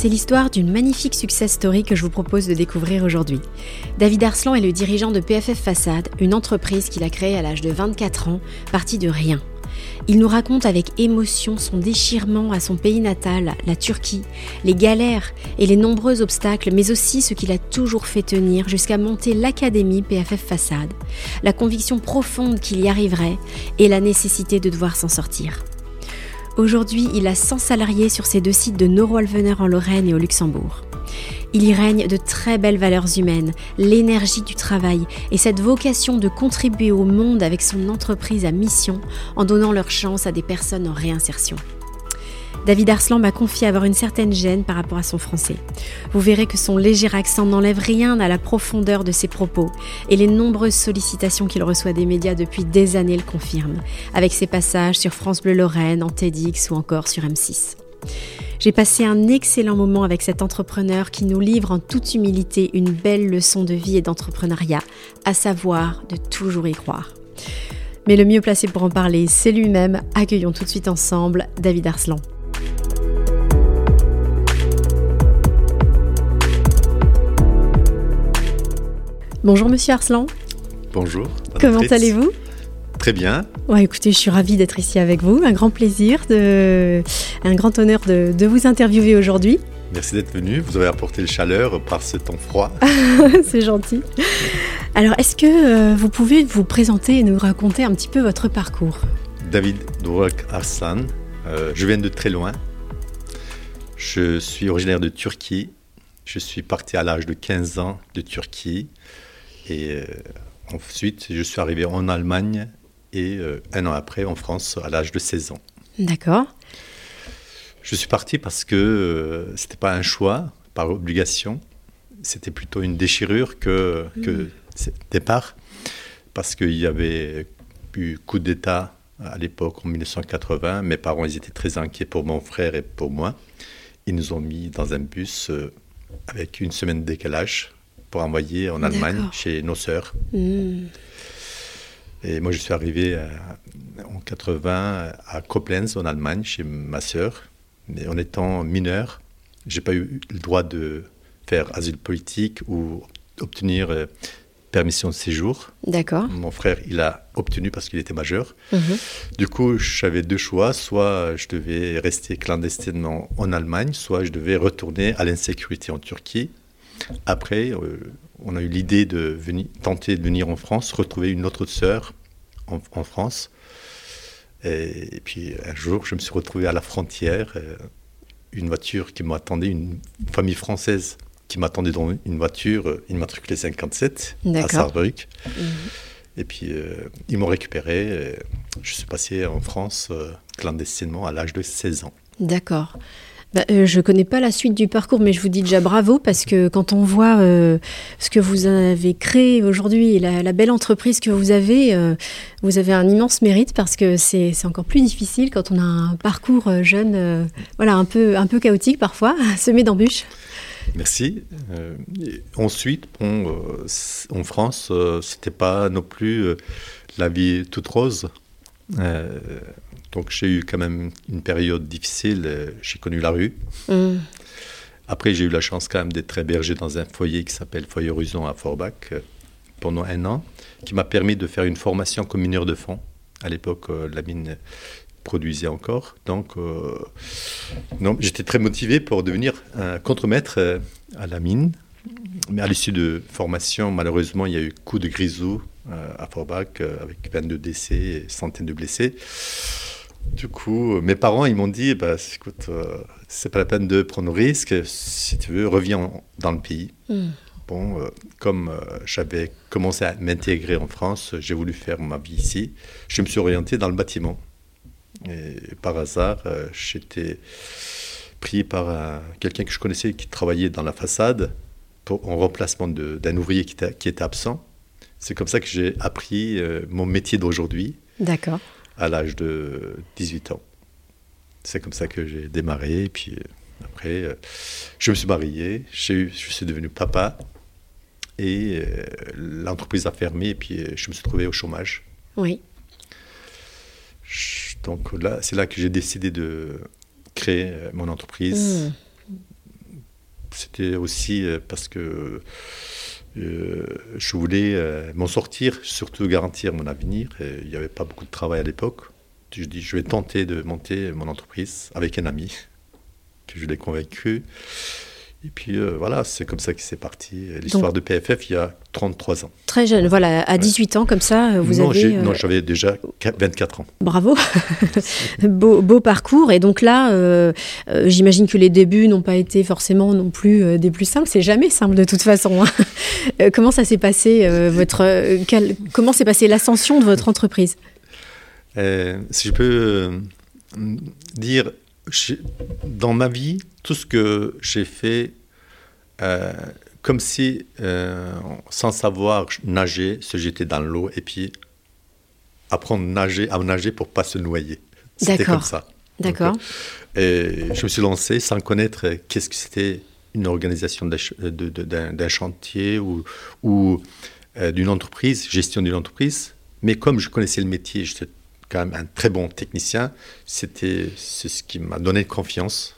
C'est l'histoire d'une magnifique success story que je vous propose de découvrir aujourd'hui. David Arslan est le dirigeant de PFF Façade, une entreprise qu'il a créée à l'âge de 24 ans, partie de rien. Il nous raconte avec émotion son déchirement à son pays natal, la Turquie, les galères et les nombreux obstacles, mais aussi ce qu'il a toujours fait tenir jusqu'à monter l'académie PFF Façade, la conviction profonde qu'il y arriverait et la nécessité de devoir s'en sortir. Aujourd'hui, il a 100 salariés sur ses deux sites de Noro-Alvener en Lorraine et au Luxembourg. Il y règne de très belles valeurs humaines, l'énergie du travail et cette vocation de contribuer au monde avec son entreprise à mission en donnant leur chance à des personnes en réinsertion. David Arslan m'a confié avoir une certaine gêne par rapport à son français. Vous verrez que son léger accent n'enlève rien à la profondeur de ses propos, et les nombreuses sollicitations qu'il reçoit des médias depuis des années le confirment, avec ses passages sur France Bleu Lorraine, en TEDx ou encore sur M6. J'ai passé un excellent moment avec cet entrepreneur qui nous livre en toute humilité une belle leçon de vie et d'entrepreneuriat, à savoir de toujours y croire. Mais le mieux placé pour en parler, c'est lui-même. Accueillons tout de suite ensemble David Arslan. Bonjour Monsieur Arslan. Bonjour. Comment allez-vous? Très bien. Ouais, écoutez, je suis ravie d'être ici avec vous. Un grand plaisir, de... un grand honneur de, de vous interviewer aujourd'hui. Merci d'être venu. Vous avez apporté le chaleur par ce temps froid. C'est gentil. Alors, est-ce que euh, vous pouvez vous présenter et nous raconter un petit peu votre parcours? David Dvorak Arslan. Euh, je viens de très loin. Je suis originaire de Turquie. Je suis parti à l'âge de 15 ans de Turquie. Et euh, ensuite, je suis arrivé en Allemagne et euh, un an après en France à l'âge de 16 ans. D'accord. Je suis parti parce que ce n'était pas un choix par obligation, c'était plutôt une déchirure que, que départ, parce qu'il y avait eu coup d'État à l'époque en 1980. Mes parents ils étaient très inquiets pour mon frère et pour moi. Ils nous ont mis dans un bus avec une semaine de décalage pour envoyer en Allemagne chez nos sœurs. Hmm. Et moi, je suis arrivé euh, en 80 à Koblenz, en Allemagne, chez ma sœur. Mais en étant mineur, j'ai pas eu le droit de faire asile politique ou obtenir euh, permission de séjour. D'accord. Mon frère, il a obtenu parce qu'il était majeur. Mhm. Du coup, j'avais deux choix. Soit je devais rester clandestinement en Allemagne, soit je devais retourner à l'insécurité en Turquie. Après, euh, on a eu l'idée de venir, tenter de venir en France, retrouver une autre sœur en, en France. Et, et, puis un jour, je me suis retrouvé à la frontière, euh, une voiture qui m'attendait, une famille française qui m'attendait dans une voiture euh, immatriculée 57 à Saarbrück. Mhm. Et puis euh, ils m'ont récupéré. je suis passé en France euh, clandestinement à l'âge de 16 ans. D'accord. Bah, euh, je ne connais pas la suite du parcours, mais je vous dis déjà bravo parce que quand on voit euh, ce que vous avez créé aujourd'hui et la, la, belle entreprise que vous avez, euh, vous avez un immense mérite parce que c'est encore plus difficile quand on a un parcours euh, jeune, euh, voilà, un peu, un peu chaotique parfois, semé d'embûches. Merci. Euh, ensuite, bon, en France, c'était pas non plus la vie toute rose. Donc j'ai eu quand même une période difficile. J'ai connu la rue. Mm. Après, j'ai eu la chance quand même d'être hébergé dans un foyer qui s'appelle Foyer Horizon à Forbach pendant un an, qui m'a permis de faire une formation comme mineur de fond. À l'époque, euh, la mine produisait encore. Donc, euh, j'étais très motivé pour devenir un contremaître euh, à la mine. Mais à l'issue de formation, malheureusement, il y a eu coup de grisou euh, à Forbach avec 22 décès et centaines de blessés. Du coup, mes parents, ils m'ont dit, bah, écoute, euh, c'est pas la peine de prendre risque. Si tu veux, reviens dans le pays. Mm. Bon, euh, comme euh, j'avais commencé à m'intégrer en France, j'ai voulu faire ma vie ici. Je me suis orienté dans le bâtiment. Et par hasard, euh, j'étais pris par quelqu'un que je connaissais qui travaillait dans la façade pour, en remplacement d'un ouvrier qui était, qui était absent. C'est comme ça que j'ai appris euh, mon métier d'aujourd'hui. D'accord. À l'âge de 18 ans. C'est comme ça que j'ai démarré. Et puis euh, après, je me suis marié, je suis devenu papa. Et l'entreprise a fermé et puis je me suis trouvé au chômage. Oui. Donc là, c'est là que j'ai décidé de créer mon entreprise. Mmh. C'était aussi parce que euh, je voulais euh, m'en sortir, surtout garantir mon avenir. il n'y avait pas beaucoup de travail à l'époque. Je dis, je vais tenter de monter mon entreprise avec un ami que je l'ai convaincu. Et puis euh, voilà, c'est comme ça que c'est parti. L'histoire de PFF, il y a 33 ans. Très jeune, voilà, à 18 ans comme ça, vous non, avez... Non, j'avais déjà 24 ans. Bravo, beau, beau, parcours. Et donc là, euh, euh, j'imagine que les débuts n'ont pas été forcément non plus des plus simples. C'est jamais simple de toute façon. Hein. comment ça s'est passé, votre, comment s'est passée l'ascension de votre entreprise? Si je peux dire dans ma vie, tout ce que j'ai fait, euh, comme si, euh, sans savoir nager, se jeter dans l'eau et puis apprendre à nager, à nager pour pas se noyer. C'était comme ça. D'accord. Et je me suis lancé sans connaître qu'est-ce que c'était une organisation d'un chantier ou, ou euh, d'une entreprise, gestion d'une entreprise. Mais comme je connaissais le métier, j'étais quand même un très bon technicien. C'était c'est ce qui m'a donné confiance.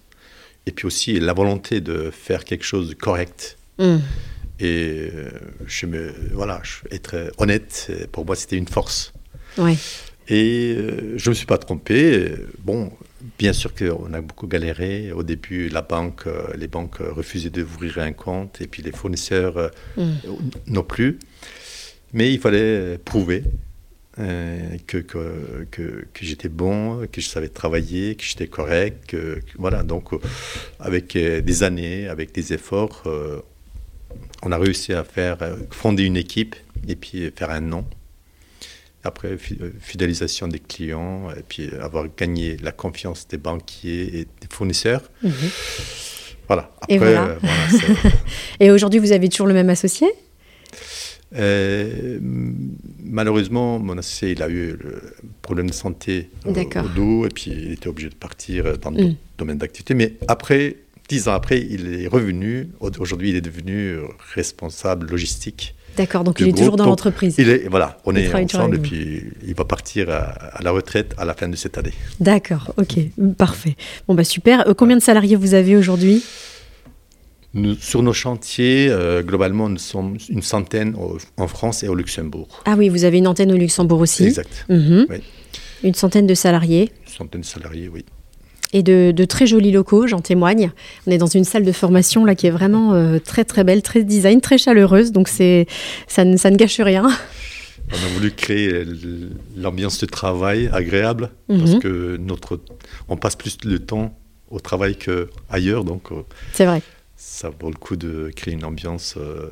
Et puis aussi la volonté de faire quelque chose de correct. Mm. Et euh, je me, voilà, être honnête, pour moi, c'était une force. Ouais. Et euh, je ne me suis pas trompé. Bon, bien sûr qu'on a beaucoup galéré. Au début, la banque, euh, les banques refusaient d'ouvrir un compte, et puis les fournisseurs mm. non plus. Mais il fallait prouver. Euh, que, que, que, j'étais bon, que je savais travailler, que j'étais correct. Que, voilà, donc euh, avec euh, des années, avec des efforts, on a réussi à faire fonder une équipe et puis faire un nom. Après, fidélisation des clients, et puis avoir gagné la confiance des banquiers et des fournisseurs. Mhm. Voilà. et, voilà. et aujourd'hui, vous avez toujours le même associé? Euh, malheureusement, mon associé, il a eu le problème de santé au, dos et puis il était obligé de partir dans d'autres mm. domaines d'activité. Mais après, dix ans après, il est revenu. Aujourd'hui, il est devenu responsable logistique. D'accord, donc il est toujours dans l'entreprise. Il est, voilà, on est ensemble et puis il va partir à, la retraite à la fin de cette année. D'accord, ok, parfait. Bon, bah super. Euh, combien de salariés vous avez aujourd'hui? Sur nos chantiers, euh, globalement, nous sommes une centaine en France et au Luxembourg. Ah oui, vous avez une antenne au Luxembourg aussi Exact. Mhm. Une centaine de salariés Une centaine de salariés, oui. Et de, très jolis locaux, j'en témoigne. On est dans une salle de formation là qui est vraiment euh, très très belle, très design, très chaleureuse, donc c'est ça ne, ça ne gâche rien. On a voulu créer l'ambiance de travail agréable parce mhm. que notre, on passe plus de temps au travail qu'ailleurs, donc. Euh, c'est vrai ça vaut le coup de créer une ambiance euh,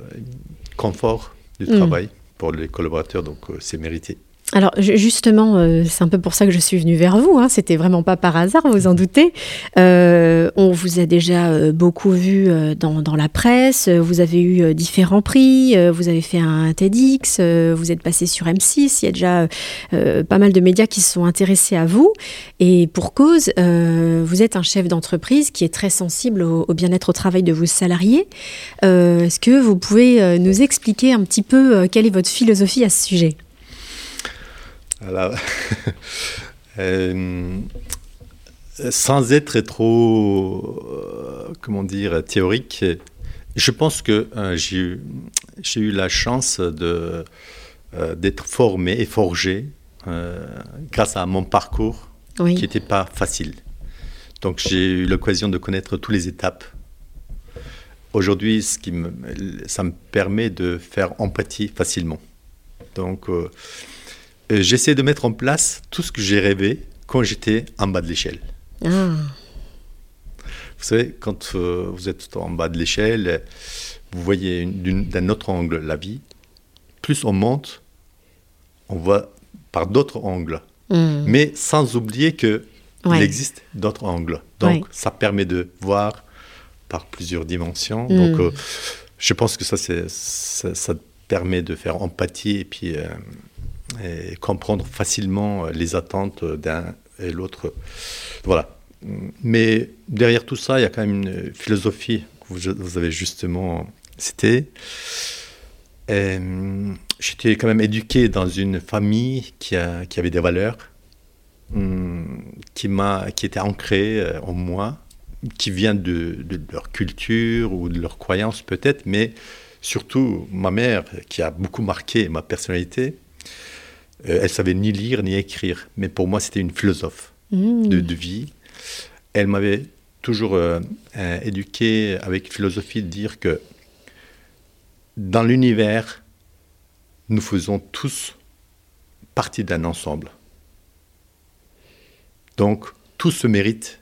confort du mm. travail pour les collaborateurs, donc euh, c'est mérité. Alors justement, euh, c'est un peu pour ça que je suis venue vers vous. Hein. C'était vraiment pas par hasard, vous en doutez. Euh, on vous a déjà euh, beaucoup vu dans, la presse. Vous avez eu différents prix. vous avez fait un TEDx. vous êtes passé sur M6. Il y a déjà pas mal de médias qui se sont intéressés à vous. Et pour cause, vous êtes un chef d'entreprise qui est très sensible au, au bien-être au travail de vos salariés. Est-ce que vous pouvez nous expliquer un petit peu quelle est votre philosophie à ce sujet? Alors, euh, sans être trop, euh, comment dire, théorique, je pense que euh, j'ai eu la chance d'être formé et forgé grâce à mon parcours qui n'était pas facile. Donc j'ai eu l'occasion de connaître toutes les étapes. Aujourd'hui, ce qui me, ça me permet de faire empathie facilement. Donc j'essaie de mettre en place tout ce que j'ai rêvé quand j'étais en bas de l'échelle. Ah. Vous savez, quand euh, vous êtes en bas de l'échelle, vous voyez d'un autre angle la vie. Plus on monte, on voit par d'autres angles. Hmm. Mais sans oublier qu'il existe d'autres angles. Donc, ça permet de voir par plusieurs dimensions. Donc, euh, je pense que ça, ça, permet de faire empathie et puis comprendre facilement les attentes d'un et l'autre. Voilà. Mais derrière tout ça, il y a quand même une philosophie que vous, avez justement citée. J'étais quand même éduqué dans une famille qui, a, qui avait des valeurs, hum, qui, qui étaient ancrées euh, en moi, qui viennent de, de, leur culture ou de leur croyance peut-être, mais surtout ma mère qui a beaucoup marqué ma personnalité. Euh, elle savait ni lire ni écrire, mais pour moi c'était une philosophe mmh. de, vie. Elle m'avait toujours euh, éduqué avec philosophie de dire que dans l'univers, nous faisons tous partie d'un ensemble. Donc, tout se mérite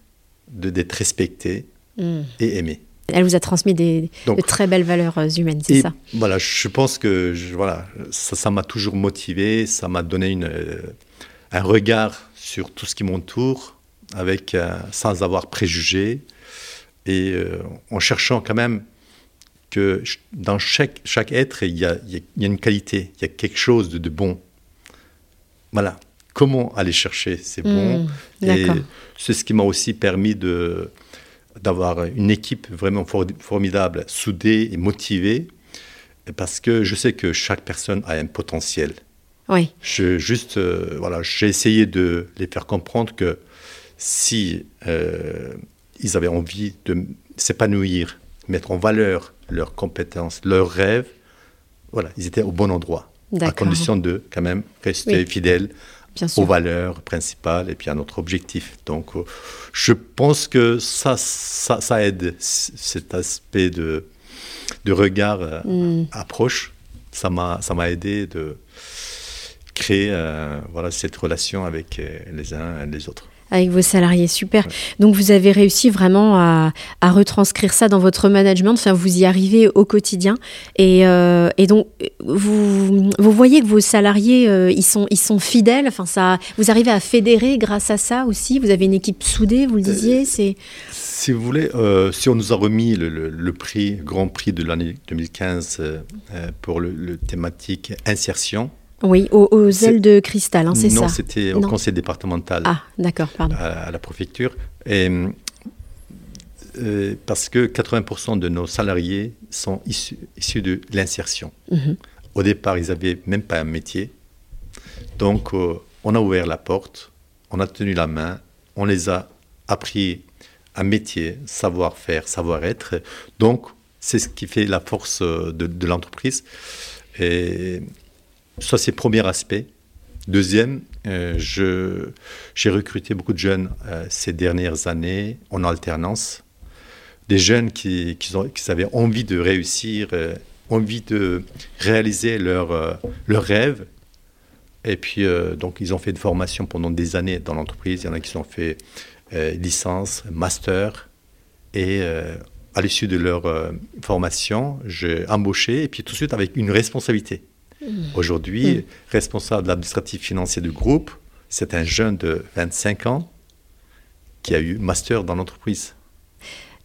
d'être respecté mmh. et aimé. Elle vous a transmis des, de très belles valeurs euh, humaines, c'est ça? Voilà, je pense que voilà, ça m'a toujours motivé, ça m'a donné une, euh, un regard sur tout ce qui m'entoure, avec euh, sans avoir préjugé et en cherchant quand même que dans chaque, chaque être, il y, a, il y, a, une qualité, il y a quelque chose de, de bon. Voilà. Comment aller chercher ces bons? Mmh, Et c'est ce qui m'a aussi permis de, d'avoir une équipe vraiment formidable, soudée et motivée, parce que je sais que chaque personne a un potentiel. Oui. Je, juste, euh, voilà, j'ai essayé de les faire comprendre que si euh, ils avaient envie de s'épanouir, mettre en valeur leurs compétences, leurs rêves, voilà, ils étaient au bon endroit, à condition de quand même rester fidèles aux valeurs principales et puis à notre objectif. Donc, euh, je pense que ça, ça, aide, cet aspect de, de regard euh, mm. approche. Ça m'a aidé de créer euh, voilà, cette relation avec les uns et les autres avec vos salariés. Super. Donc vous avez réussi vraiment à, retranscrire ça dans votre management. Enfin, vous y arrivez au quotidien. Et, euh, donc vous, vous, voyez que vos salariés, euh, ils, sont, ils sont fidèles. Enfin, ça, vous arrivez à fédérer grâce à ça aussi. Vous avez une équipe soudée, vous le disiez. C'est si vous voulez, euh, si on nous a remis le, prix, grand prix de l'année 2015 pour le, thématique insertion, oui, aux, ailes de cristal, hein, c'est ça Non, c'était au conseil départemental. Ah, d'accord, pardon. À, la préfecture. Et, euh, parce que 80% de nos salariés sont issus, de l'insertion. Mhm. Au départ, ils n'avaient même pas un métier. Donc, euh, on a ouvert la porte, on a tenu la main, on les a appris un métier, savoir-faire, savoir-être. Donc, c'est ce qui fait la force de, de l'entreprise. Et ça, c'est le premier aspect. Deuxième, euh, j'ai recruté beaucoup de jeunes euh, ces dernières années en alternance. Des jeunes qui, qui, ont, qui avaient envie de réussir, euh, envie de réaliser leurs leur rêves. Et puis, donc, ils ont fait une formation pendant des années dans l'entreprise. Il y en a qui ont fait licence, master. Et à l'issue de leur formation, j'ai embauché, et puis tout de suite avec une responsabilité. Aujourd'hui, responsable administratif financier du groupe, c'est un jeune de 25 ans qui a eu master dans l'entreprise.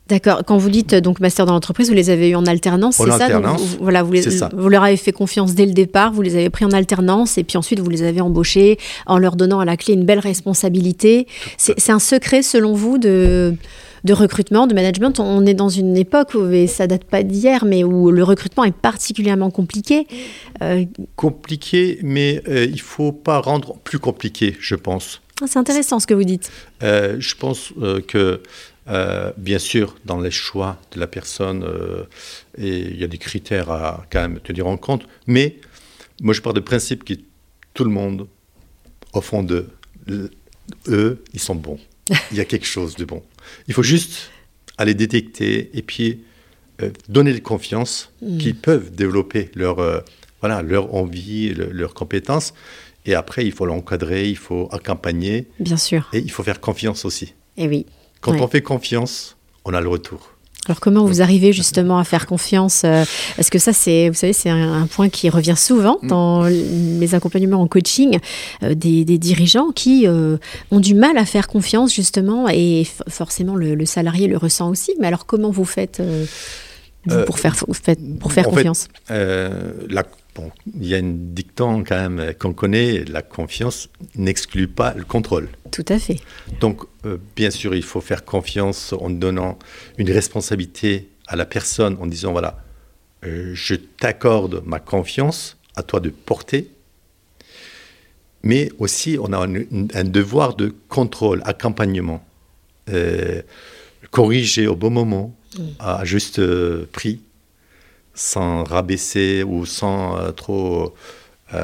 D'accord. Quand vous dites donc master dans l'entreprise, vous les avez eu en alternance, c'est ça, vous, voilà, vous, vous, leur avez fait confiance dès le départ, vous les avez pris en alternance et puis ensuite vous les avez embauchés en leur donnant à la clé une belle responsabilité. C'est un secret selon vous de de recrutement, de management. On est dans une époque où, et ça date pas d'hier, mais où le recrutement est particulièrement compliqué. Euh, compliqué, mais euh, il faut pas rendre plus compliqué, je pense. Ah, c'est intéressant ce que vous dites. Euh, je pense que, bien sûr, dans les choix de la personne, il y a des critères à quand même tenir en compte, mais moi je pars du principe que tout le monde, au fond de eux, ils sont bons. Il y a quelque chose de bon. Il faut juste aller détecter et puis euh, donner confiance mm. qu'ils peuvent développer leur, euh, voilà, leur envie, leurs compétences. Et après, il faut l'encadrer, il faut accompagner. Bien sûr. Et il faut faire confiance aussi. Et oui. Quand on fait confiance, on a le retour. Alors comment vous arrivez justement à faire confiance euh, Est-ce que ça, c'est, vous savez, c'est un, point qui revient souvent mm. dans les accompagnements en coaching euh, des, dirigeants qui euh, ont du mal à faire confiance justement, et forcément le, salarié le ressent aussi. Mais alors comment vous faites pour faire, pour faire confiance? la, bon, Il y a une dicton quand même qu'on connaît, la confiance n'exclut pas le contrôle. Tout à fait. Donc, bien sûr, il faut faire confiance en donnant une responsabilité à la personne en disant, voilà, je t'accorde ma confiance, à toi de porter, mais aussi on a un, devoir de contrôle, accompagnement, euh, corriger au bon moment, mm. à juste euh, prix, sans rabaisser ou sans euh, trop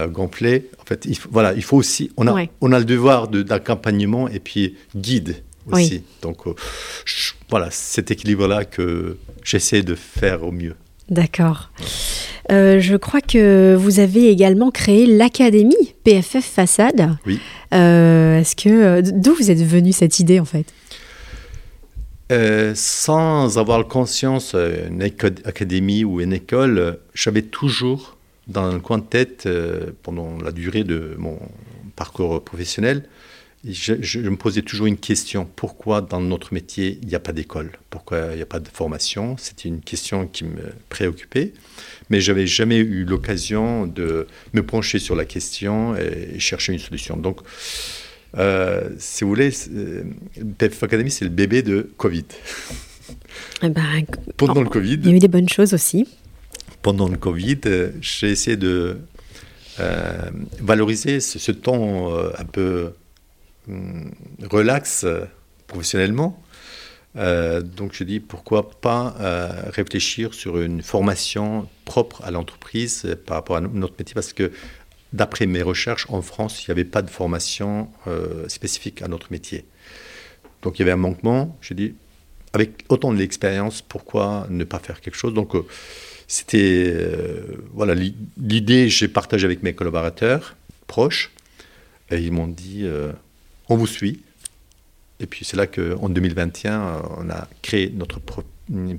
gonfler. En fait, il faut, voilà, il faut aussi, on a, on a le devoir d'accompagnement et puis guide aussi. Donc voilà, cet équilibre-là que j'essaie de faire au mieux. D'accord. Euh, je crois que vous avez également créé l'académie PFF Façade. Oui. Euh, est-ce que euh, d'où vous êtes venue cette idée en fait? Sans avoir conscience, une académie ou une école, j'avais toujours dans le coin de tête, pendant la durée de mon parcours professionnel, je, me posais toujours une question. Pourquoi dans notre métier, il n'y a pas d'école? Pourquoi il n'y a pas de formation? C'était une question qui me préoccupait. Mais je n'avais jamais eu l'occasion de me pencher sur la question et, chercher une solution. Donc, euh, si vous voulez, PF Academy, c'est le bébé de Covid. Eh ben, Pendant le Covid. Il y a eu des bonnes choses aussi. Pendant le Covid, euh, j'ai essayé de euh, valoriser ce, ce temps un peu Hum, relax euh, professionnellement. Euh, donc je dis pourquoi pas euh, réfléchir sur une formation propre à l'entreprise par rapport à notre métier parce que d'après mes recherches en France, il n'y avait pas de formation spécifique à notre métier. Donc il y avait un manquement. Je dis avec autant de l'expérience, pourquoi ne pas faire quelque chose? Donc c'était voilà l'idée j'ai partagé avec mes collaborateurs proches et ils m'ont dit on vous suit. Et puis c'est là qu'en 2021, on a créé notre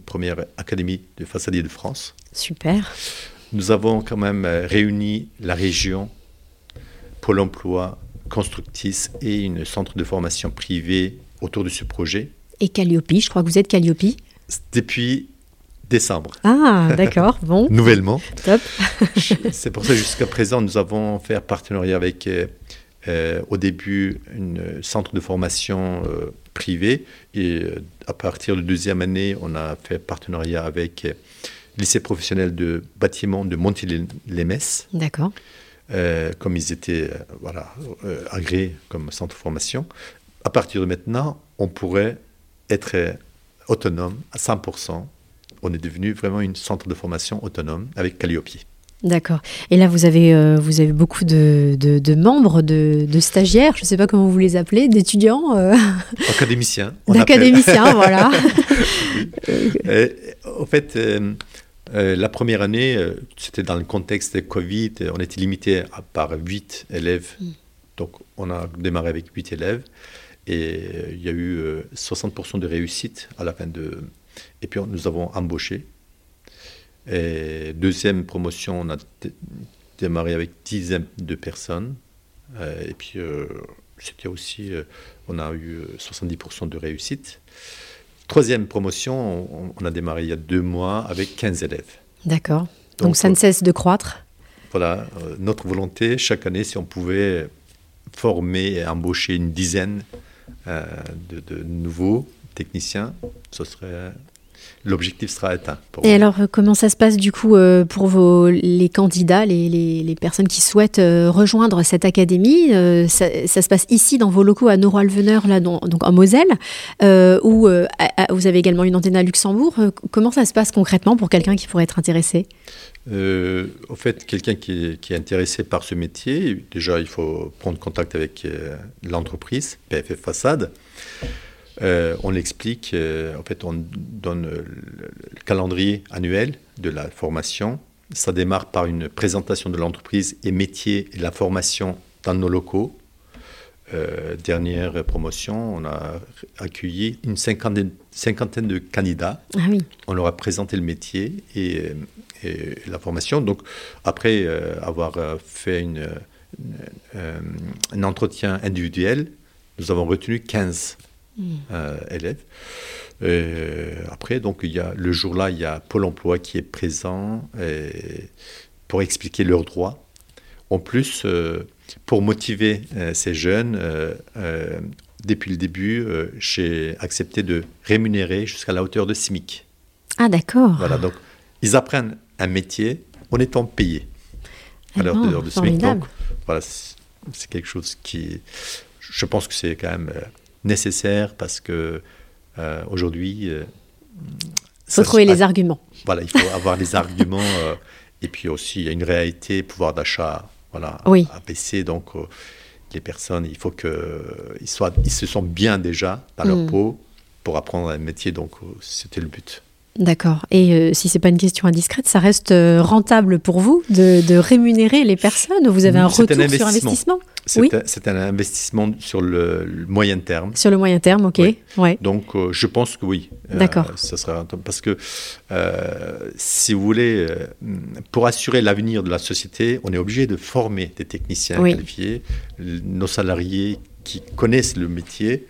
première académie de façadier de France. Super. Nous avons quand même euh, réuni la région, Pôle emploi, Constructis et une centre de formation privée autour de ce projet. Et Calliope, je crois que vous êtes Calliope Depuis décembre. Ah, d'accord, bon. Nouvellement. Top. C'est pour ça jusqu'à présent, nous avons fait un partenariat avec euh, euh, au début un centre de formation euh, privé et euh, à partir de deuxième année, on a fait partenariat avec lycée professionnel de bâtiment de Montilly-les-Messes. D'accord. comme ils étaient voilà, agréés comme centre de formation. À partir de maintenant, on pourrait être autonome à 100%. On est devenu vraiment une centre de formation autonome avec Calliope. D'accord. Et là, vous avez, euh, vous avez beaucoup de, de, membres, de, de, stagiaires, je ne sais pas comment vous les appelez, d'étudiants euh... Académiciens. D'académiciens, voilà. en fait, euh, euh, la première année, c'était dans le contexte de Covid, on était limité à par 8 élèves. Mm. Donc, on a démarré avec 8 élèves. Et il y a eu 60% de réussite à la fin de... Et puis, nous avons embauché et deuxième promotion, on a démarré avec dizaines de personnes. Euh, et puis, euh, c'était aussi, euh, on a eu 70% de réussite. Troisième promotion, on, a démarré il y a deux mois avec 15 élèves. D'accord. Donc, ça ne cesse de croître Voilà, notre volonté, chaque année, si on pouvait former et embaucher une dizaine de, de nouveaux techniciens, ce serait l'objectif sera atteint. Et alors, euh, comment ça se passe du coup euh, pour vos, les candidats, les, les, personnes qui souhaitent euh, rejoindre cette académie ça, se passe ici dans vos locaux à Noroy-Alveneur, là, donc en Moselle, ou vous avez également une antenne à Luxembourg. comment ça se passe concrètement pour quelqu'un qui pourrait être intéressé? Au fait, quelqu'un qui, qui, est intéressé par ce métier, déjà, il faut prendre contact avec l'entreprise, PFF Façade. Euh, on l'explique, euh, en fait, on donne le, calendrier annuel de la formation. Ça démarre par une présentation de l'entreprise et métier et la formation dans nos locaux. Euh, dernière promotion, on a accueilli une cinquantaine, de candidats. Ah oui. On leur a présenté le métier et, la formation. Donc, après avoir fait une, un entretien individuel, nous avons retenu 15 euh, élèves. après, donc, il y a, le jour-là, il y a Pôle emploi qui est présent pour expliquer leurs droits. En plus, pour motiver ces jeunes, depuis le début, j'ai accepté de rémunérer jusqu'à la hauteur de SMIC. Ah, d'accord. Voilà, donc ils apprennent un métier en étant payés à l'heure de, de SMIC. Donc, voilà, c'est quelque chose qui, je pense que c'est quand même euh, nécessaire parce que euh, aujourd'hui. il euh, faut trouver les arguments. Voilà, il faut avoir les arguments. et puis aussi, il y a une réalité, pouvoir d'achat voilà, oui. à baisser. Donc, les personnes, il faut qu'ils ils se sentent bien déjà dans leur mm. peau pour apprendre un métier. Donc, c'était le but. D'accord. Et euh, si c'est pas une question indiscrète, ça reste euh, rentable pour vous de, rémunérer les personnes Vous avez un retour sur investissement Oui. C'est un investissement sur le, moyen terme. Sur le moyen terme, ok. Ouais. Donc euh, je pense que oui. D'accord. ça sera rentable parce que si vous voulez, pour assurer l'avenir de la société, on est obligé de former des techniciens qualifiés, nos salariés qui connaissent le métier.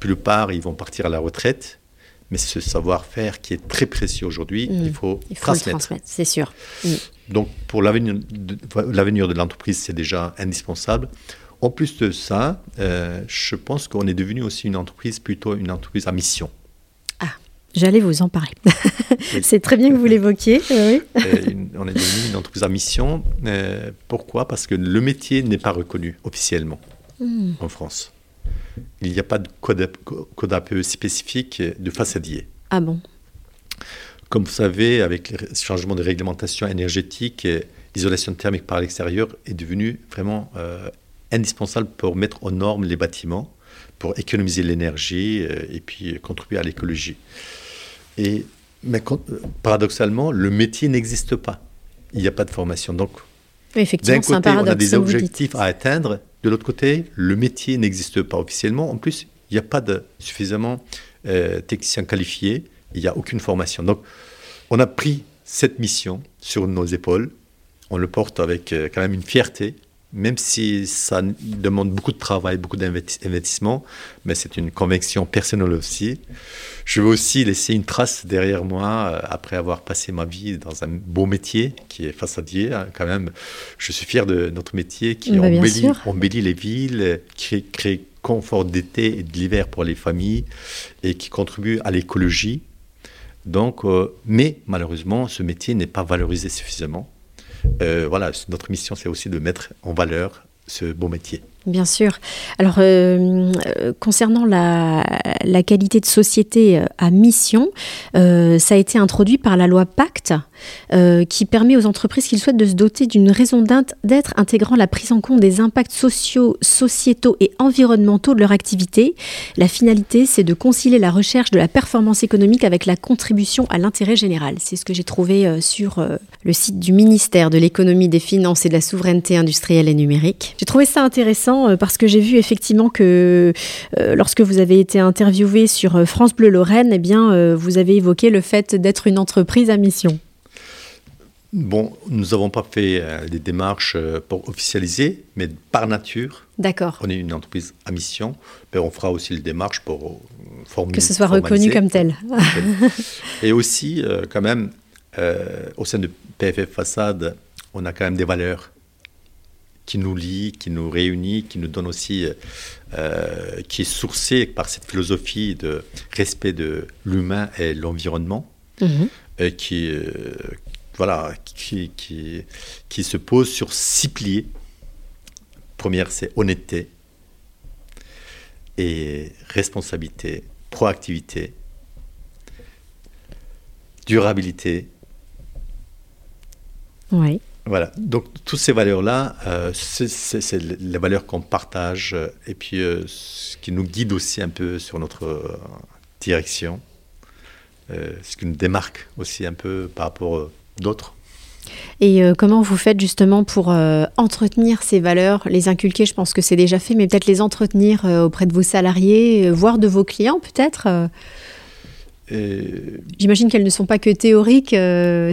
plupart, ils vont partir à la retraite mais ce savoir-faire qui est très précieux aujourd'hui, mm. il faut, il faut transmettre. c'est sûr. Mm. Donc pour l'avenir de, l'entreprise, c'est déjà indispensable. En plus de ça, euh, je pense qu'on est devenu aussi une entreprise, plutôt une entreprise à mission. Ah, j'allais vous en parler. c'est très bien que vous l'évoquiez. Euh, on est devenu une entreprise à mission. Euh, pourquoi? Parce que le métier n'est pas reconnu officiellement mm. en France il n'y a pas de code, code APE spécifique de façadier. Ah bon? Comme vous savez, avec le changement de réglementation énergétique, l'isolation thermique par l'extérieur est devenue vraiment euh, indispensable pour mettre aux normes les bâtiments, pour économiser l'énergie euh, et puis contribuer à l'écologie. Et mais paradoxalement, le métier n'existe pas. Il n'y a pas de formation. Donc, d'un côté, on a des objectifs à atteindre, de l'autre côté, le métier n'existe pas officiellement. En plus, il n'y a pas de suffisamment euh, techniciens qualifiés, il n'y a aucune formation. Donc, on a pris cette mission sur nos épaules. On le porte avec euh, quand même une fierté même si ça demande beaucoup de travail, beaucoup d'investissement, mais c'est une conviction personnelle aussi. Je veux aussi laisser une trace derrière moi euh, après avoir passé ma vie dans un beau métier qui est façadier. Hein, quand même, je suis fier de notre métier qui bah, embellit, les villes, qui crée confort d'été et de l'hiver pour les familles et qui contribue à l'écologie. Donc, euh, mais malheureusement, ce métier n'est pas valorisé suffisamment. Euh, voilà, notre mission, c'est aussi de mettre en valeur ce beau métier. Bien sûr. Alors, euh, euh, concernant la, qualité de société à mission, ça a été introduit par la loi Pacte euh, qui permet aux entreprises qui souhaitent de se doter d'une raison d'être intégrant la prise en compte des impacts sociaux, sociétaux et environnementaux de leur activité. La finalité, c'est de concilier la recherche de la performance économique avec la contribution à l'intérêt général. C'est ce que j'ai trouvé euh, sur euh, le site du ministère de l'économie, des finances et de la souveraineté industrielle et numérique. J'ai trouvé ça intéressant parce que j'ai vu effectivement que lorsque vous avez été interviewé sur France Bleu Lorraine, eh bien, vous avez évoqué le fait d'être une entreprise à mission. Bon, nous n'avons pas fait euh, des démarches euh, pour officialiser, mais par nature, D'accord. on est une entreprise à mission, mais on fera aussi les démarches pour euh, former. Que ce soit reconnu comme tel. Et aussi, quand même, au sein de PFF Façade, on a quand même des valeurs qui nous lient, qui nous réunissent, qui nous donnent aussi, qui est sourcée par cette philosophie de respect de l'humain et l'environnement, mhm. qui, voilà, qui, qui, qui se pose sur six piliers. Première, c'est honnêteté et responsabilité, proactivité, durabilité. Oui. Voilà, donc toutes ces valeurs-là, euh, c'est les valeurs qu'on partage euh, et puis euh, ce qui nous guide aussi un peu sur notre direction, ce qui nous démarque aussi un peu par rapport d'autres. Et comment vous faites justement pour entretenir ces valeurs, les inculquer? Je pense que c'est déjà fait, mais peut-être les entretenir auprès de vos salariés, voire de vos clients peut-être J'imagine qu'elles ne sont pas que théoriques,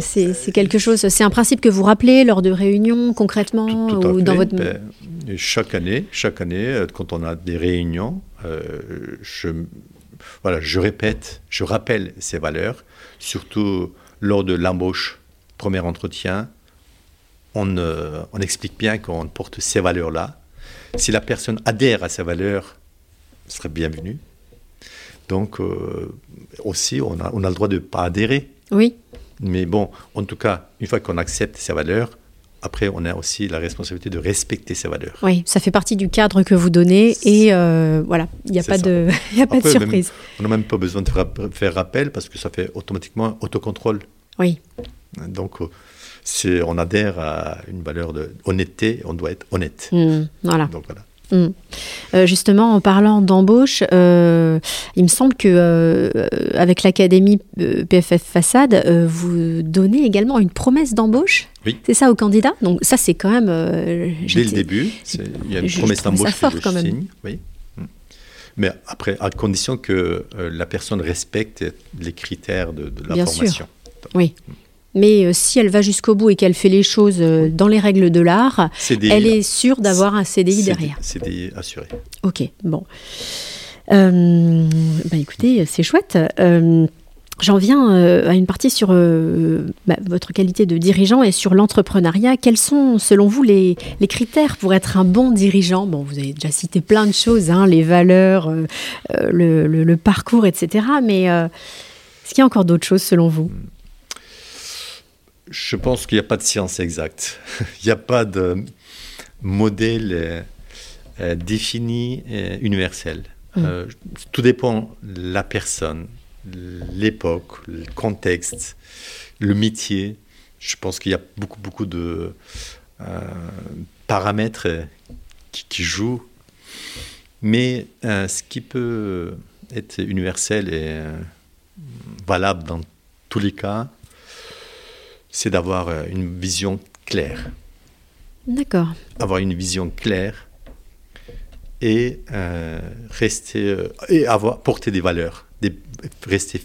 c'est quelque chose, c'est un principe que vous rappelez lors de réunions concrètement ou dans votre... Ben, chaque année, chaque année, quand on a des réunions, je voilà, je répète, je rappelle ces valeurs, surtout lors de l'embauche, premier entretien. On, on explique bien qu'on porte ces valeurs-là. Si la personne adhère à ces valeurs, ce serait bienvenu. Donc, aussi, on a, on a le droit de ne pas adhérer. Oui. Mais bon, en tout cas, une fois qu'on accepte ces valeurs, après, on a aussi la responsabilité de respecter ces valeurs. Oui, ça fait partie du cadre que vous donnez et euh, voilà, il n'y a, pas de, y a pas de surprise. on n'a même pas besoin de faire rappel parce que ça fait automatiquement autocontrôle. Oui. Donc, euh, on adhère à une valeur de honnêteté, on doit être honnête. Mmh, voilà. Donc voilà. Mm. Euh, justement, en parlant d'embauche, euh, il me semble que euh, avec l'académie PFF Façade, vous donnez également une promesse d'embauche. Oui. C'est ça aux candidats. Donc ça, c'est quand même. Dès le début, il y a une promesse d'embauche que je quand même. signe. Oui. Mm. Mais après, à condition que la personne respecte les critères de, la Bien formation. Sûr. Oui. Mm. Mais euh, si elle va jusqu'au bout et qu'elle fait les choses euh, dans les règles de l'art, elle est sûre d'avoir un CDI derrière. CDI assuré. Ok, bon. Euh, bah écoutez, c'est chouette. J'en viens à une partie sur bah, votre qualité de dirigeant et sur l'entrepreneuriat. Quels sont, selon vous, les, les, critères pour être un bon dirigeant? Bon, vous avez déjà cité plein de choses, hein, les valeurs, le, le, le, parcours, etc. Mais est-ce qu'il y a encore d'autres choses, selon vous? Je pense qu'il n'y a pas de science exacte. Il n'y a pas de modèle euh, euh, défini et universel. Mm. Euh, tout dépend de la personne, l'époque, le contexte, le métier. Je pense qu'il y a beaucoup, beaucoup de paramètres qui, qui, jouent. Mais ce qui peut être universel et valable dans tous les cas, c'est d'avoir euh, une vision claire. D'accord. Avoir une vision claire et euh, rester euh, et avoir porter des valeurs, des, rester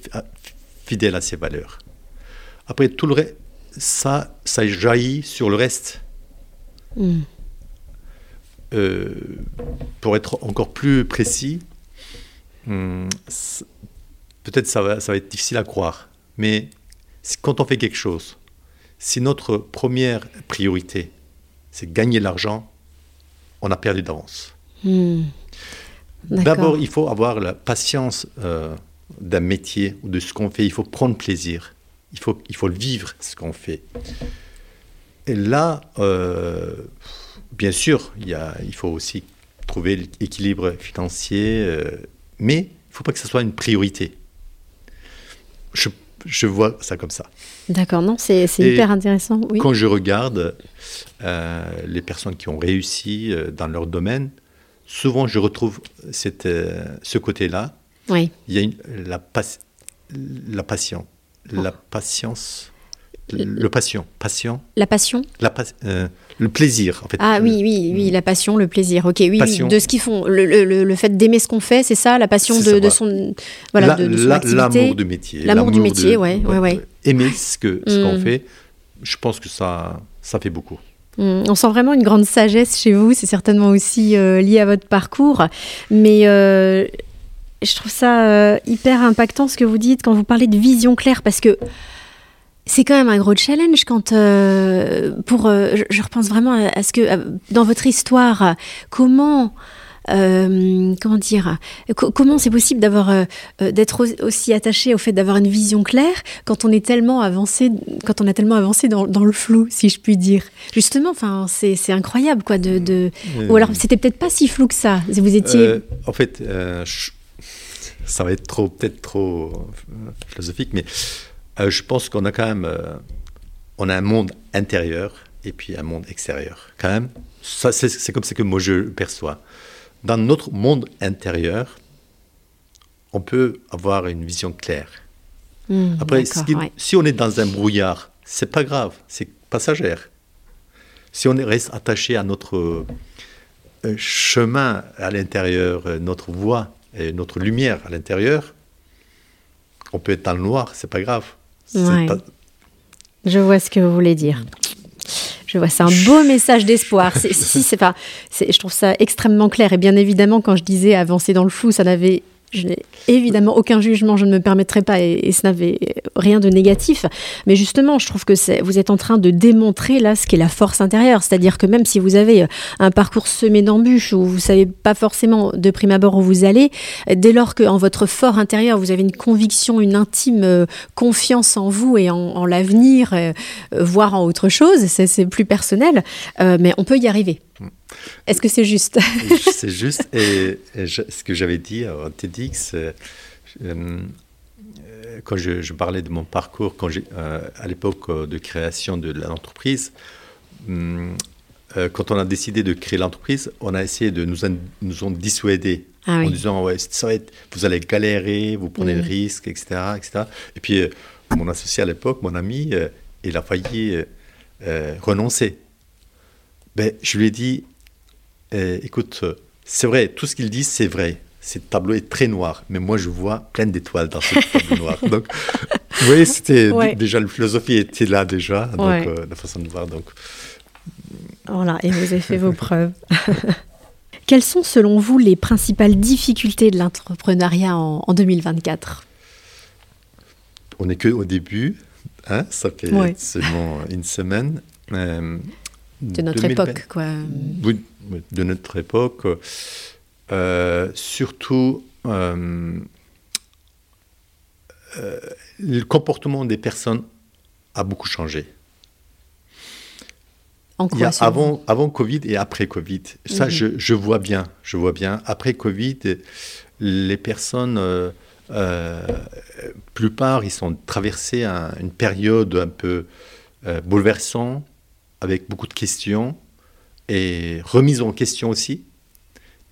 fidèle à ces valeurs. Après tout le reste, ça, ça jaillit sur le reste. Hmm. pour être encore plus précis, hmm, peut-être ça va, ça va être difficile à croire, mais quand on fait quelque chose, si notre première priorité, c'est gagner l'argent, on a perdu d'avance. Hmm. D'abord, il faut avoir la patience euh, d'un métier ou de ce qu'on fait. Il faut prendre plaisir. Il faut, il faut vivre, ce qu'on fait. Et là, euh, bien sûr, il, y a, il faut aussi trouver l'équilibre financier, euh, mais il ne faut pas que ce soit une priorité. Je je vois ça comme ça. D'accord, non, c'est hyper intéressant. Oui. Quand je regarde euh, les personnes qui ont réussi euh, dans leur domaine, souvent je retrouve cette, euh, ce côté-là. Oui. Il y a une, la, la passion, la patience le passion. Passion. La passion la euh, Le plaisir, en fait. Ah oui, oui, oui, la passion, le plaisir. Ok, oui, de ce qu'ils font. Le, le, le fait d'aimer ce qu'on fait, c'est ça, la passion de, de, son, voilà, de, son activité. L'amour du métier. L'amour du métier, ouais, ouais, ouais, Aimer ce qu'on ce qu'on mm. fait, je pense que ça, ça fait beaucoup. Mm. On sent vraiment une grande sagesse chez vous. C'est certainement aussi euh, lié à votre parcours. Mais euh, je trouve ça hyper impactant ce que vous dites quand vous parlez de vision claire, parce que c'est quand même un gros challenge quand, euh, pour, euh, je, repense vraiment à, ce que, dans votre histoire, comment, euh, comment dire, comment c'est possible d'avoir, d'être aussi attaché au fait d'avoir une vision claire quand on est tellement avancé, quand on a tellement avancé dans, dans le flou, si je puis dire. Justement, enfin, c'est, incroyable, quoi, de, de... ou alors c'était peut-être pas si flou que ça. Vous étiez. en fait, ça va être trop, peut-être trop philosophique, mais euh, je pense qu'on a quand même euh, on a un monde intérieur et puis un monde extérieur. Quand même, ça, c'est, comme ça que moi je le perçois. Dans notre monde intérieur, on peut avoir une vision claire. Hmm, Après, si, on est dans un brouillard, c'est pas grave, c'est passagère. Si on reste attaché à notre euh, chemin à l'intérieur, notre voie et notre lumière à l'intérieur, on peut être dans le noir, c'est pas grave. Je vois ce que vous voulez dire. Je vois, c'est un beau message d'espoir. Si, c'est pas, je trouve ça extrêmement clair. Et bien évidemment, quand je disais avancer dans le flou, ça n'avait Je n'ai évidemment aucun jugement, je ne me permettrai pas, et, ce n'avait rien de négatif. Mais justement, je trouve que vous êtes en train de démontrer là ce qu'est la force intérieure. C'est-à-dire que même si vous avez un parcours semé d'embûches, où vous ne savez pas forcément de prime abord où vous allez, dès lors qu'en votre fort intérieur, vous avez une conviction, une intime euh, confiance en vous et en, l'avenir, euh, voire en autre chose, c'est plus personnel, euh, mais on peut y arriver. Est-ce que c'est juste? C'est juste. Et, ce que j'avais dit à TEDx, euh, euh, quand je, parlais de mon parcours, quand euh, à l'époque de création de l'entreprise, hum, quand on a décidé de créer l'entreprise, on a essayé de nous, nous en dissuader ah en disant ouais, ça va être, vous allez galérer, vous prenez le risque, etc., etc. Et puis mon associé à l'époque, mon ami, il a failli renoncer. Ben, je lui ai dit eh, écoute, c'est vrai, tout ce qu'ils disent, c'est vrai. Ce tableau est très noir, mais moi, je vois plein d'étoiles dans ce tableau noir. Donc, vous voyez, c'était déjà, la philosophie était là déjà, donc, euh, la façon de voir. Donc. Voilà, et vous avez fait vos preuves. Quelles sont, selon vous, les principales difficultés de l'entrepreneuriat en, 2024 On n'est que au début, hein, ça fait seulement une semaine. Euh, de notre époque, quoi. Oui, de notre époque. Euh, surtout, euh, euh, le comportement des personnes a beaucoup changé. En quoi, avant, avant Covid et après Covid. Ça, mhm. je, je, vois bien. Je vois bien. Après Covid, les personnes, plupart, ils sont traversés une période un peu bouleversante, avec beaucoup de questions et remise en question aussi.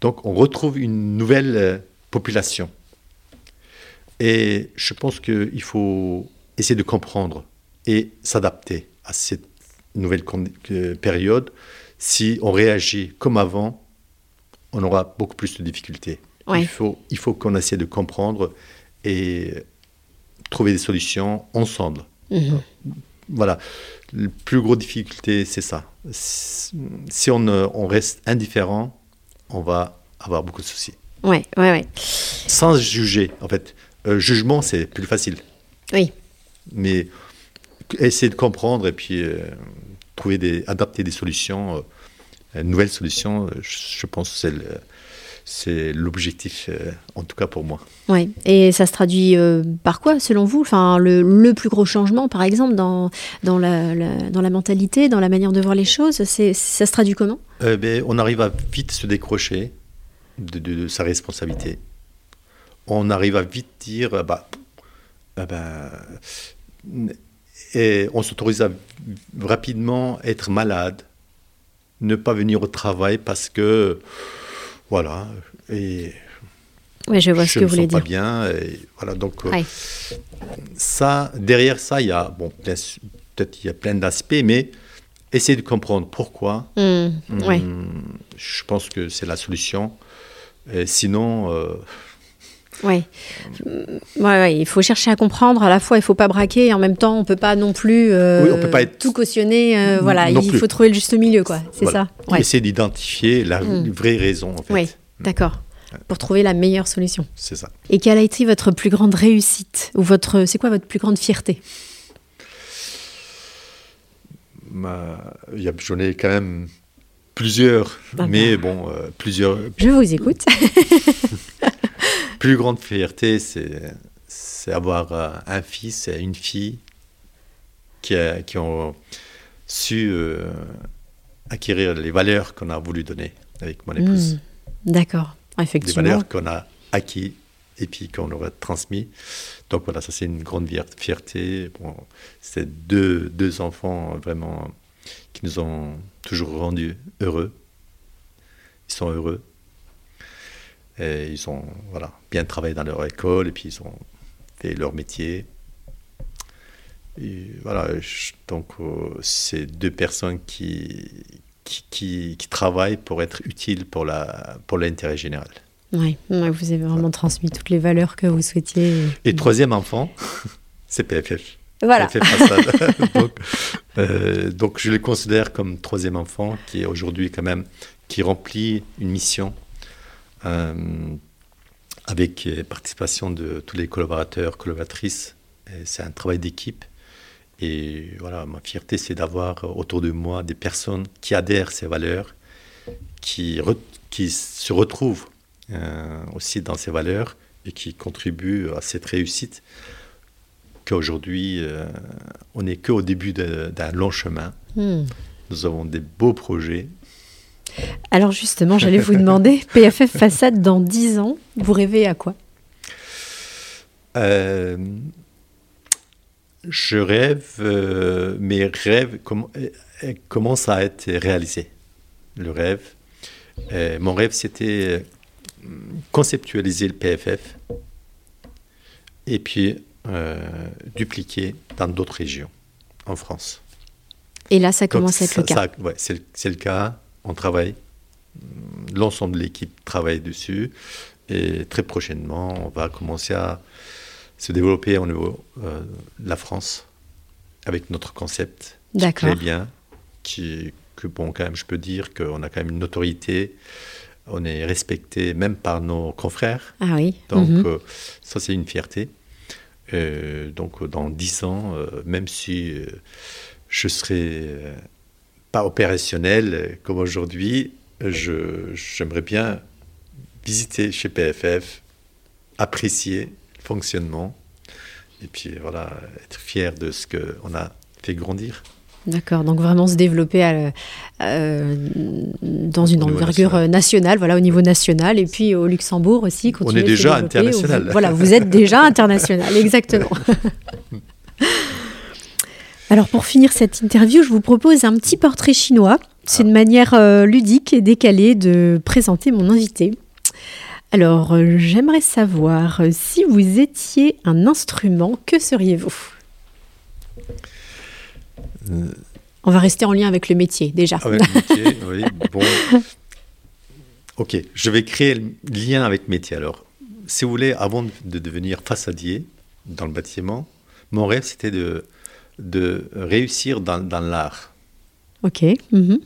Donc on retrouve une nouvelle euh, population. Et je pense qu'il faut essayer de comprendre et s'adapter à cette nouvelle période. Si on réagit comme avant, on aura beaucoup plus de difficultés. Il faut, il faut qu'on essaie de comprendre et trouver des solutions ensemble. Mhm. Voilà. La plus grosse difficulté, c'est ça. Si on, on, reste indifférent, on va avoir beaucoup de soucis. Ouais, ouais, ouais. Sans juger, en fait. Euh, jugement, c'est plus facile. Oui. Mais essayer de comprendre et puis euh, trouver des, adapter des solutions, euh, nouvelles solutions, je, pense que c'est le, c'est l'objectif, euh, en tout cas pour moi. Oui, et ça se traduit euh, par quoi, selon vous? Enfin, le, le, plus gros changement, par exemple, dans, dans, la, dans la mentalité, dans la manière de voir les choses, c'est, ça se traduit comment? Euh, ben, On arrive à vite se décrocher de, de, sa responsabilité. On arrive à vite dire, bah, bah, et on s'autorise à rapidement être malade, ne pas venir au travail parce que voilà. Et oui, je vois ce que vous voulez dire. pas bien. Et voilà, donc euh, ça, derrière ça, il y a bon, peut-être il y a plein d'aspects, mais essayer de comprendre pourquoi. Mmh, je pense que c'est la solution. Et sinon. Euh, oui. Ouais, il faut chercher à comprendre. À la fois, il faut pas braquer, et en même temps, on peut pas non plus euh, on peut pas être... tout cautionner. voilà, il faut trouver le juste milieu, quoi. C'est ça. Essayer d'identifier la mmh. vraie raison, en fait. Oui, d'accord. Pour trouver la meilleure solution. C'est ça. Et quelle a été votre plus grande réussite ou votre, c'est quoi votre plus grande fierté? J'en ai quand même plusieurs, bah, mais bon, euh, plusieurs. Je vous écoute. plus grande fierté, c'est avoir euh, un fils et une fille qui, qui ont su euh, acquérir les valeurs qu'on a voulu donner avec mon épouse. Hmm. D'accord, effectivement. Des valeurs qu'on a acquis et puis qu'on leur a transmis. Donc voilà, ça c'est une grande fierté. Bon, c'est deux, deux enfants vraiment qui nous ont toujours rendus heureux. Ils sont heureux. Et ils ont voilà, bien travaillé dans leur école et puis ils ont fait leur métier. Et voilà, donc euh, c'est deux personnes qui, qui, qui, travaillent pour être utiles pour l'intérêt pour général. Oui, vous avez vraiment transmis toutes les valeurs que vous souhaitiez. Et troisième enfant, c'est PFF. Voilà. donc, euh, donc, je le considère comme troisième enfant qui est aujourd'hui quand même, qui remplit une mission avec euh, participation de tous les collaborateurs, collaboratrices. C'est un travail d'équipe. Et voilà, ma fierté, c'est d'avoir autour de moi des personnes qui adhèrent à ces valeurs, qui, qui se retrouvent euh, aussi dans ces valeurs et qui contribuent à cette réussite. Qu'aujourd'hui, euh, on n'est qu'au début d'un long chemin. Hmm. Nous avons des beaux projets. Alors justement, j'allais vous demander, PFF Façade dans 10 ans, vous rêvez à quoi? Euh, Je rêve, euh, mes rêves commencent à être réalisés. Le rêve. mon rêve, c'était conceptualiser le PFF et puis dupliquer dans d'autres régions en France. Et là, ça commence à être le cas. ouais, c'est le cas. On travaille. L'ensemble de l'équipe travaille dessus. Et très prochainement, on va commencer à se développer au niveau euh, de la France avec notre concept qui plaît bien, qui, que bon, quand même, je peux dire qu'on a quand même une notoriété, on est respecté même par nos confrères. Ah oui. Donc mhm. euh, ça, c'est une fierté. Euh, donc dans dix ans, même si je serai pas opérationnel euh, comme aujourd'hui. J'aimerais bien visiter chez PFF, apprécier le fonctionnement et puis voilà, être fier de ce qu'on a fait grandir. D'accord, donc vraiment se développer euh, dans une envergure nationale. voilà, au niveau national, et puis au Luxembourg aussi. On est déjà international. voilà, vous êtes déjà international, exactement. Alors pour finir cette interview, je vous propose un petit portrait chinois. C'est une manière euh, ludique et décalée de présenter mon invité. Alors euh, j'aimerais savoir euh, si vous étiez un instrument, que seriez-vous? On va rester en lien avec le métier déjà. Avec le métier, oui. Bon. Ok, je vais créer le lien avec le métier. Alors, si vous voulez, avant de devenir façadier dans le bâtiment, mon rêve c'était de de réussir dans, dans l'art. Ok. Mhm.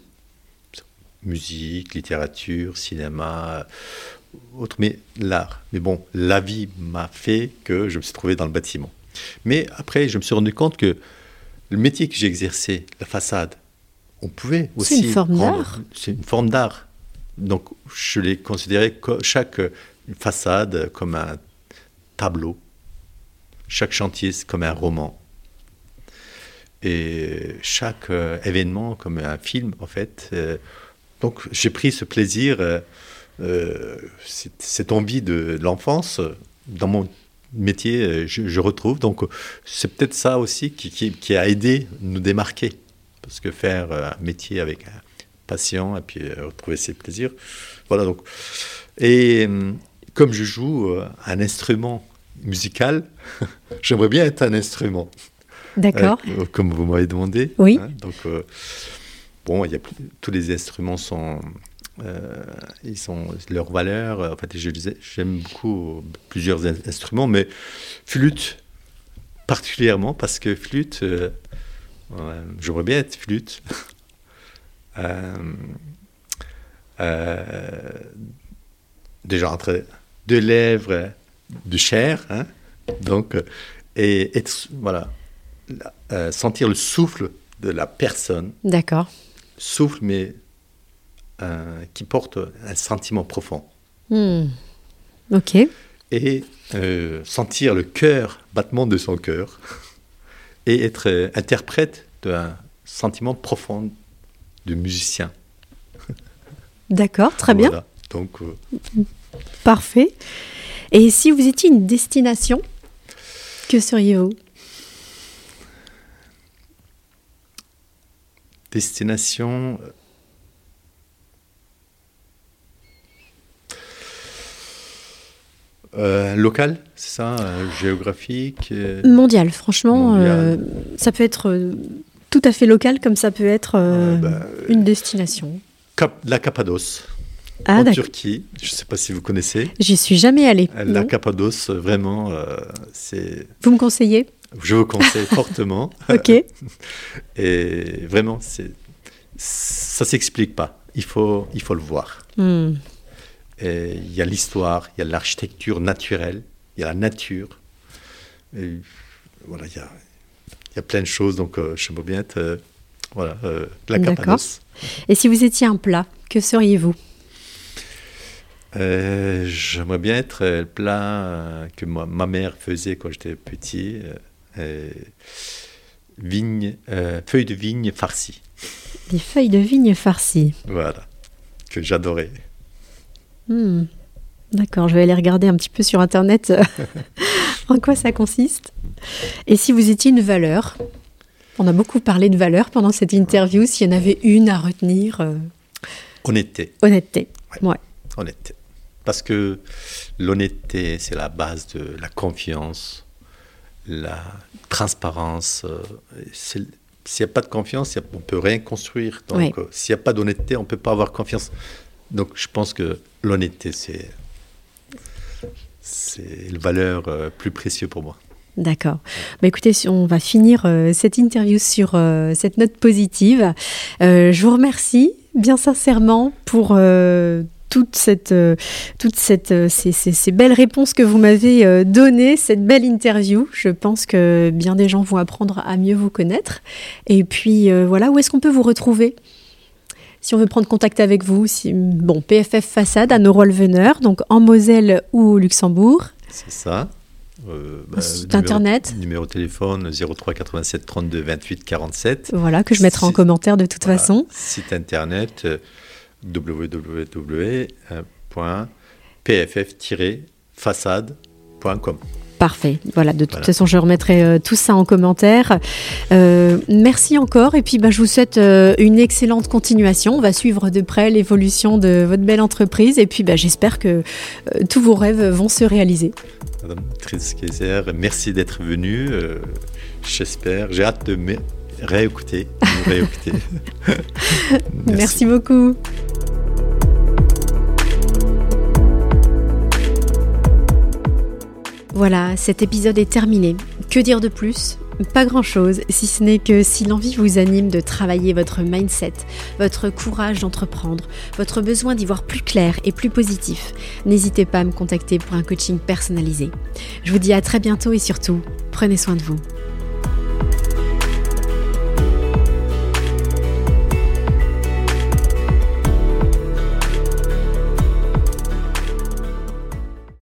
Musique, littérature, cinéma, autre, mais l'art. Mais bon, la vie m'a fait que je me suis trouvé dans le bâtiment. Mais après, je me suis rendu compte que le métier que exercé, la façade, on pouvait aussi. C'est une forme d'art. C'est une forme d'art. Donc, je l'ai considéré chaque façade comme un tableau, chaque chantier comme un roman. Et chaque euh, événement, comme un film, en fait. Euh, donc j'ai pris ce plaisir, euh, cette envie de, l'enfance, dans mon métier, je, retrouve. Donc c'est peut-être ça aussi qui, a aidé nous démarquer. Parce que faire un métier avec un patient et puis retrouver ses plaisirs. Voilà donc. Et comme je joue un instrument musical, j'aimerais bien être un instrument. D'accord. Euh, comme vous m'avez demandé. Oui. Hein, donc, euh, bon, y a, tous les instruments sont. Euh, ils sont leur valeur. En fait, j'aime beaucoup plusieurs instruments, mais flûte particulièrement parce que flûte, j'aimerais bien être flûte. déjà entre deux lèvres de chair, hein, donc et être voilà euh, sentir le souffle de la personne. D'accord. Souffle, mais euh, qui porte un sentiment profond. Hmm. Ok. Et euh, sentir le cœur, battement de son cœur, et être interprète d'un sentiment profond de musicien. D'accord, très bien. Donc, Parfait. Et si vous étiez une destination, que seriez-vous? Destination euh, locale, c'est ça, euh, géographique euh, Mondial, franchement, ça peut être tout à fait local comme ça peut être bah, une destination. la Cappadoce. Ah, en Turquie, je ne sais pas si vous connaissez. J'y suis jamais allée. La Cappadoce, vraiment, c'est. Vous me conseillez? Je vous conseille fortement. ok. Et vraiment, c'est, ça s'explique pas. Il faut, il faut le voir. Hmm. il y a l'histoire, il y a l'architecture naturelle, il y a la nature. Et voilà, il y a, il y a plein de choses. Donc, euh, bien être euh, voilà, euh, la Cappadoce. Et si vous étiez un plat, que seriez-vous? J'aimerais bien être le plat que ma mère faisait quand j'étais petit. Vigne, feuilles de vigne farcies. Des feuilles de vigne farcies. Voilà, que j'adorais. Hmm. D'accord, je vais aller regarder un petit peu sur Internet en quoi ça consiste. Et si vous étiez une valeur On a beaucoup parlé de valeur pendant cette interview. S'il y en avait une à retenir euh, Honnêteté. Honnêteté, ouais. Honnêteté. Parce que l'honnêteté, c'est la base de la confiance, la transparence. Euh, s'il n'y a pas de confiance, on ne peut rien construire. Donc, euh, s'il n'y a pas d'honnêteté, on ne peut pas avoir confiance. Donc, je pense que l'honnêteté, c'est c'est la valeur plus précieuse pour moi. D'accord. Bah écoutez, on va finir euh, cette interview sur euh, cette note positive. Euh, je vous remercie bien sincèrement pour toute cette, toute cette, ces, ces, belles réponses que vous m'avez données, cette belle interview. Je pense que bien des gens vont apprendre à mieux vous connaître. Et puis voilà, où est-ce qu'on peut vous retrouver? Si on veut prendre contact avec vous, si, bon, PFF Façade à Norolveneur, donc en Moselle ou au Luxembourg. C'est ça. Euh, bah, internet Numéro de téléphone 03 87 32 28 47. Voilà, que je mettrai en commentaire de toute façon. Site internet euh, www.pff-façade.com. Parfait. Voilà, de toute façon, je remettrai euh, tout ça en commentaire. Euh, merci encore. Et puis, bah, je vous souhaite euh, une excellente continuation. On va suivre de près l'évolution de votre belle entreprise. Et puis, bah, j'espère que tous vos rêves vont se réaliser. Madame Triskeiser, merci d'être venue. j'espère. J'ai hâte de réécouter. réécouter. merci. merci beaucoup. Voilà, cet épisode est terminé. Que dire de plus? Pas grand-chose, si ce n'est que si l'envie vous anime de travailler votre mindset, votre courage d'entreprendre, votre besoin d'y voir plus clair et plus positif, n'hésitez pas à me contacter pour un coaching personnalisé. Je vous dis à très bientôt et surtout, prenez soin de vous.